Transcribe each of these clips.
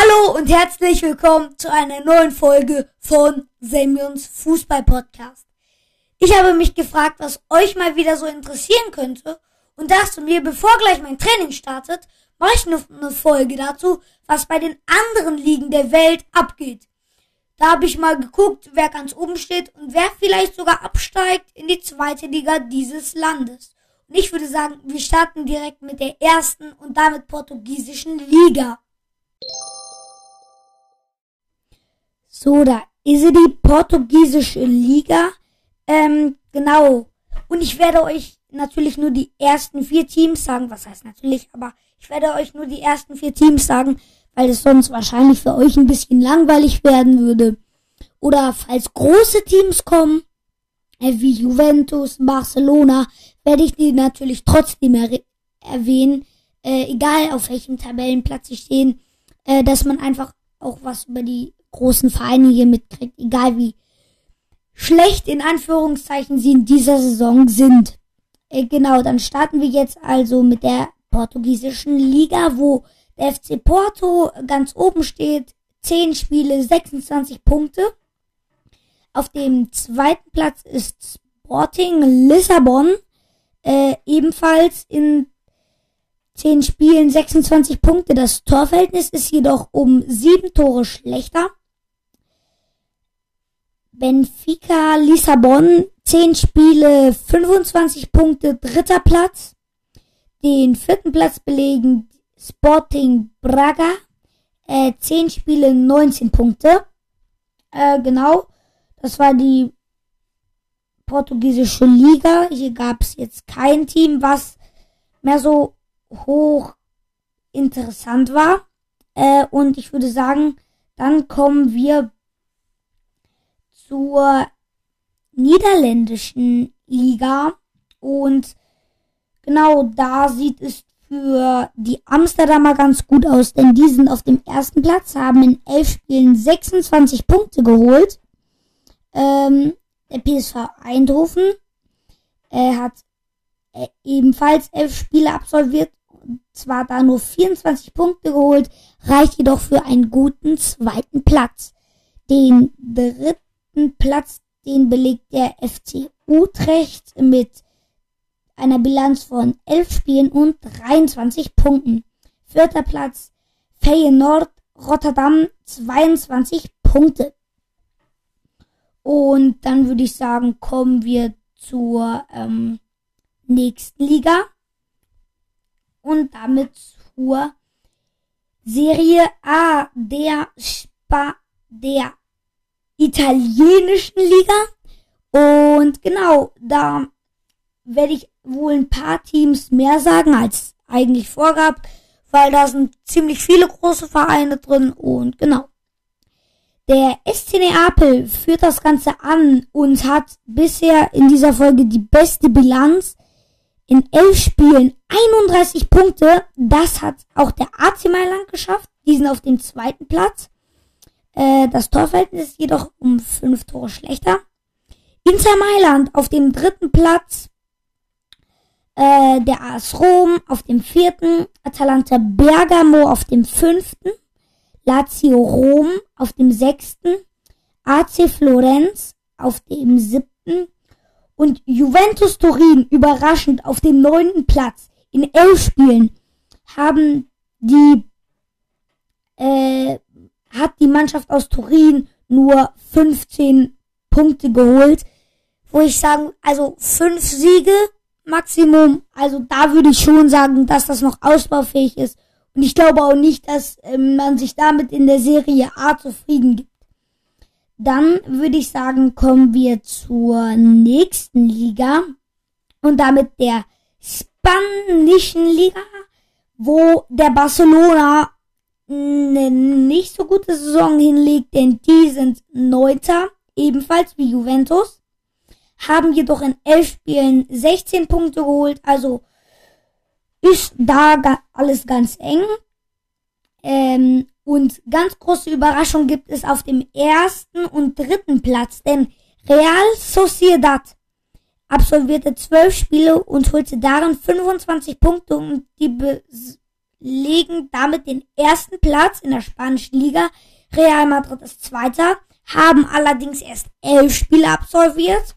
Hallo und herzlich willkommen zu einer neuen Folge von Semions Fußball Podcast. Ich habe mich gefragt, was euch mal wieder so interessieren könnte und dachte mir, bevor gleich mein Training startet, mache ich noch eine Folge dazu, was bei den anderen Ligen der Welt abgeht. Da habe ich mal geguckt, wer ganz oben steht und wer vielleicht sogar absteigt in die zweite Liga dieses Landes. Und ich würde sagen, wir starten direkt mit der ersten und damit portugiesischen Liga. So, da ist die portugiesische Liga. Ähm, genau. Und ich werde euch natürlich nur die ersten vier Teams sagen. Was heißt natürlich, aber ich werde euch nur die ersten vier Teams sagen, weil es sonst wahrscheinlich für euch ein bisschen langweilig werden würde. Oder falls große Teams kommen, äh, wie Juventus, Barcelona, werde ich die natürlich trotzdem er erwähnen, äh, egal auf welchem Tabellenplatz sie stehen, äh, dass man einfach auch was über die großen Vereine hier mitkriegt, egal wie schlecht in Anführungszeichen sie in dieser Saison sind. Äh, genau, dann starten wir jetzt also mit der portugiesischen Liga, wo der FC Porto ganz oben steht, 10 Spiele, 26 Punkte. Auf dem zweiten Platz ist Sporting Lissabon, äh, ebenfalls in 10 Spielen 26 Punkte. Das Torverhältnis ist jedoch um 7 Tore schlechter. Benfica Lissabon, 10 Spiele, 25 Punkte, dritter Platz. Den vierten Platz belegen Sporting Braga, äh, 10 Spiele, 19 Punkte. Äh, genau, das war die portugiesische Liga. Hier gab es jetzt kein Team, was mehr so hoch interessant war. Äh, und ich würde sagen, dann kommen wir zur niederländischen Liga und genau da sieht es für die Amsterdamer ganz gut aus, denn die sind auf dem ersten Platz, haben in elf Spielen 26 Punkte geholt. Ähm, der PSV Eindhoven äh, hat ebenfalls elf Spiele absolviert, zwar da nur 24 Punkte geholt, reicht jedoch für einen guten zweiten Platz. Den dritten Platz, den belegt der FC Utrecht mit einer Bilanz von 11 Spielen und 23 Punkten. Vierter Platz Feyenoord Rotterdam 22 Punkte. Und dann würde ich sagen, kommen wir zur ähm, nächsten Liga und damit zur Serie A der Spa der italienischen Liga. Und genau, da werde ich wohl ein paar Teams mehr sagen als eigentlich vorgab, weil da sind ziemlich viele große Vereine drin und genau. Der SC Neapel führt das Ganze an und hat bisher in dieser Folge die beste Bilanz. In elf Spielen 31 Punkte. Das hat auch der AC Mailand geschafft. Die sind auf dem zweiten Platz. Äh, das Torverhältnis ist jedoch um fünf Tore schlechter. Inter Mailand auf dem dritten Platz. Äh, der AS Rom auf dem vierten. Atalanta Bergamo auf dem fünften. Lazio Rom auf dem sechsten. AC Florenz auf dem siebten. Und Juventus Turin überraschend auf dem neunten Platz. In elf Spielen haben die äh, hat die Mannschaft aus Turin nur 15 Punkte geholt, wo ich sagen, also fünf Siege Maximum, also da würde ich schon sagen, dass das noch ausbaufähig ist. Und ich glaube auch nicht, dass ähm, man sich damit in der Serie A zufrieden gibt. Dann würde ich sagen, kommen wir zur nächsten Liga und damit der spanischen Liga, wo der Barcelona eine nicht so gute Saison hinlegt, denn die sind Neunter, ebenfalls wie Juventus, haben jedoch in elf Spielen 16 Punkte geholt, also ist da alles ganz eng. Ähm, und ganz große Überraschung gibt es auf dem ersten und dritten Platz, denn Real Sociedad absolvierte zwölf Spiele und holte darin 25 Punkte und die belegen damit den ersten Platz in der spanischen Liga. Real Madrid ist Zweiter, haben allerdings erst elf Spiele absolviert.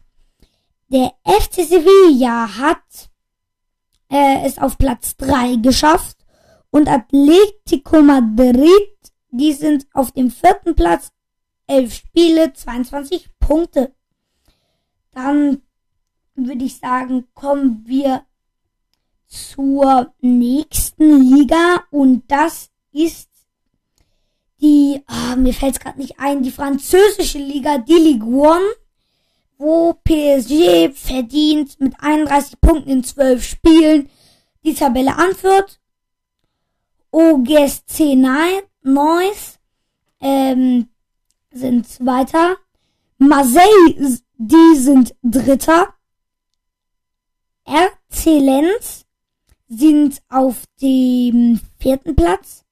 Der FC Sevilla hat äh, es auf Platz drei geschafft und Atletico Madrid, die sind auf dem vierten Platz, elf Spiele, 22 Punkte. Dann würde ich sagen, kommen wir zur nächsten Liga und das ist die, oh, mir fällt es gerade nicht ein, die französische Liga, die Ligue One, wo PSG verdient mit 31 Punkten in 12 Spielen die Tabelle anführt. OGSC Neuss ähm, sind Zweiter. Marseille, die sind Dritter. RC Lenz sind auf dem vierten Platz.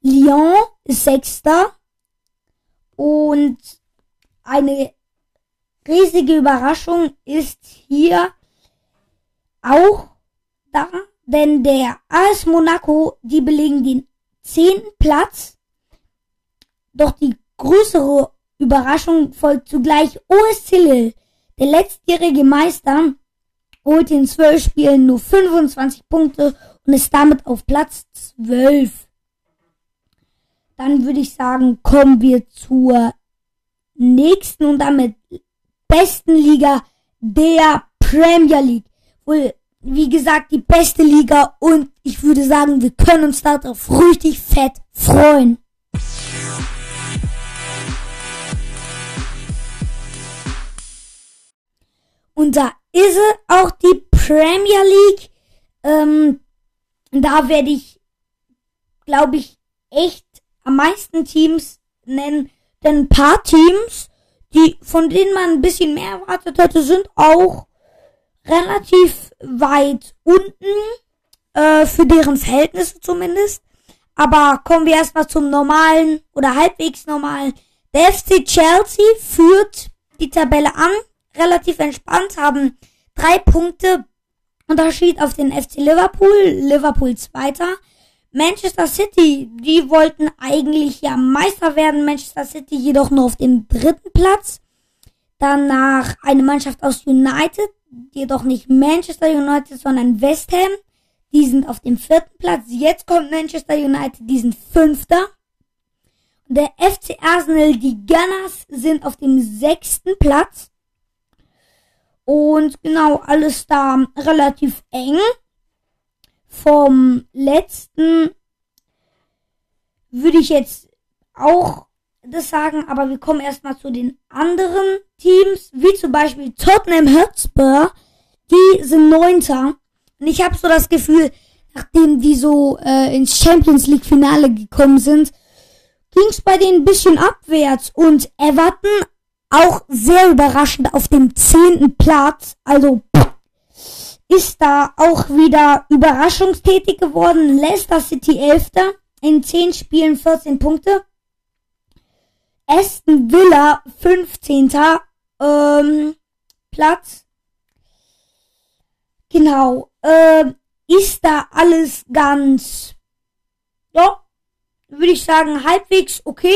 Lyon ist Sechster. Und eine riesige Überraschung ist hier auch da, denn der AS Monaco, die belegen den zehnten Platz. Doch die größere Überraschung folgt zugleich OSC Lille, der letztjährige Meister, holte in zwölf Spielen nur 25 Punkte und ist damit auf Platz 12. Dann würde ich sagen, kommen wir zur nächsten und damit besten Liga der Premier League. Wohl, wie gesagt, die beste Liga und ich würde sagen, wir können uns darauf richtig fett freuen. Da ist auch die Premier League. Ähm, da werde ich, glaube ich, echt am meisten Teams nennen. Denn ein paar Teams, die, von denen man ein bisschen mehr erwartet hätte, sind auch relativ weit unten, äh, für deren Verhältnisse zumindest. Aber kommen wir erstmal zum normalen oder halbwegs normalen. Der FC Chelsea führt die Tabelle an relativ entspannt, haben drei Punkte Unterschied auf den FC Liverpool, Liverpool Zweiter. Manchester City, die wollten eigentlich ja Meister werden, Manchester City jedoch nur auf dem dritten Platz. Danach eine Mannschaft aus United, jedoch nicht Manchester United, sondern West Ham. Die sind auf dem vierten Platz. Jetzt kommt Manchester United, die sind fünfter. Der FC Arsenal, die Gunners, sind auf dem sechsten Platz. Und genau, alles da relativ eng. Vom letzten würde ich jetzt auch das sagen, aber wir kommen erstmal zu den anderen Teams, wie zum Beispiel Tottenham Hotspur. Die sind Neunter. Und ich habe so das Gefühl, nachdem die so äh, ins Champions League Finale gekommen sind, ging es bei denen ein bisschen abwärts. Und Everton auch sehr überraschend auf dem zehnten Platz. Also ist da auch wieder überraschungstätig geworden. Leicester City 11. In 10 Spielen 14 Punkte. Aston Villa 15. Ähm, Platz. Genau. Äh, ist da alles ganz, ja, würde ich sagen, halbwegs okay.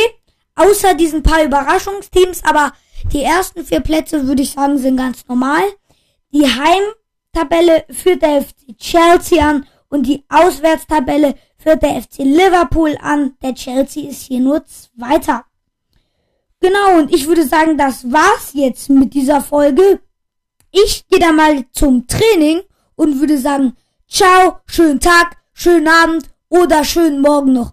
Außer diesen paar Überraschungsteams, aber die ersten vier Plätze, würde ich sagen, sind ganz normal. Die Heimtabelle führt der FC Chelsea an und die Auswärtstabelle führt der FC Liverpool an. Der Chelsea ist hier nur Zweiter. Genau, und ich würde sagen, das war's jetzt mit dieser Folge. Ich gehe da mal zum Training und würde sagen, ciao, schönen Tag, schönen Abend oder schönen Morgen noch.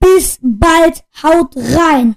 Bis bald, haut rein!